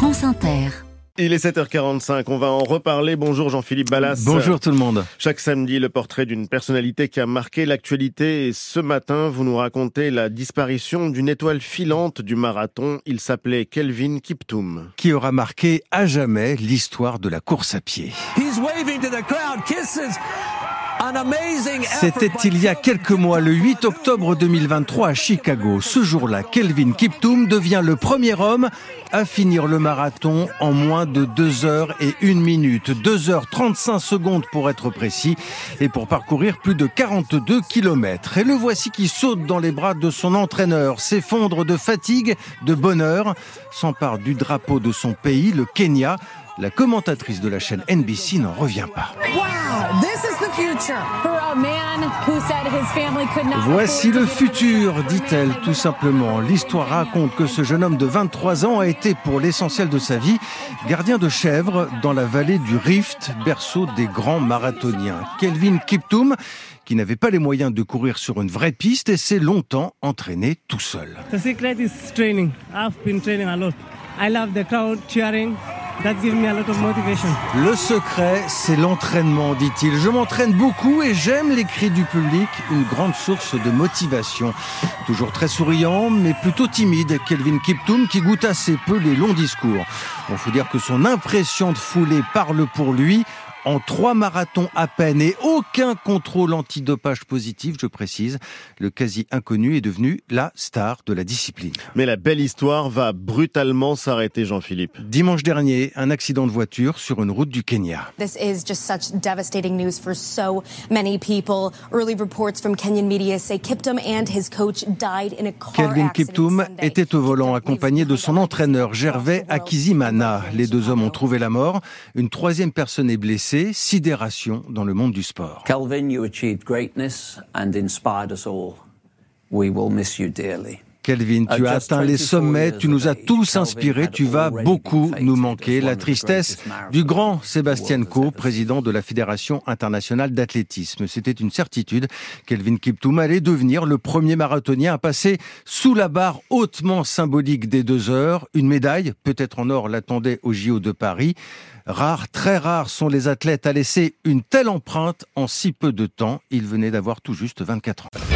France Inter. Il est 7h45, on va en reparler. Bonjour Jean-Philippe Ballas. Bonjour tout le monde. Chaque samedi, le portrait d'une personnalité qui a marqué l'actualité. Et ce matin, vous nous racontez la disparition d'une étoile filante du marathon. Il s'appelait Kelvin Kiptoum. Qui aura marqué à jamais l'histoire de la course à pied. C'était il y a quelques mois, le 8 octobre 2023 à Chicago. Ce jour-là, Kelvin Kiptoum devient le premier homme à finir le marathon en moins de 2 heures et 1 minute. 2 heures 35 secondes pour être précis et pour parcourir plus de 42 kilomètres. Et le voici qui saute dans les bras de son entraîneur, s'effondre de fatigue, de bonheur, s'empare du drapeau de son pays, le Kenya. La commentatrice de la chaîne NBC n'en revient pas. Voici le futur, dit-elle tout simplement. L'histoire raconte que ce jeune homme de 23 ans a été pour l'essentiel de sa vie gardien de chèvres dans la vallée du Rift, berceau des grands marathoniens. Kelvin Kiptoum qui n'avait pas les moyens de courir sur une vraie piste et s'est longtemps entraîné tout seul. The secret is training. I've been training a lot. I love the crowd cheering. Le secret, c'est l'entraînement, dit-il. Je m'entraîne beaucoup et j'aime les cris du public, une grande source de motivation. Toujours très souriant, mais plutôt timide, Kelvin Kiptoum qui goûte assez peu les longs discours. On faut dire que son impression de foulée parle pour lui en trois marathons à peine et aucun contrôle antidopage positif, je précise. Le quasi inconnu est devenu la star de la discipline. Mais la belle histoire va brutalement s'arrêter, Jean-Philippe. Dimanche dernier, un accident de voiture sur une route du Kenya. This is just such devastating news for so many people. Early reports from Kenyan media say Kiptum and his coach died in a car Kelvin Sunday. était au volant accompagné de son entraîneur Gervais Akizimana. Les deux hommes ont trouvé la mort. Une troisième personne est blessée. Sidération dans le monde du sport. Kelvin, you achieved greatness and inspired us all. We will miss you dearly. Kelvin, tu as atteint les sommets, tu nous as tous inspirés, tu vas beaucoup nous manquer. La tristesse du grand Sébastien Coe, président de la Fédération internationale d'athlétisme. C'était une certitude. Kelvin Kiptoum allait devenir le premier marathonien à passer sous la barre hautement symbolique des deux heures. Une médaille, peut-être en or, l'attendait au JO de Paris. Rares, très rares sont les athlètes à laisser une telle empreinte en si peu de temps. Il venait d'avoir tout juste 24 ans.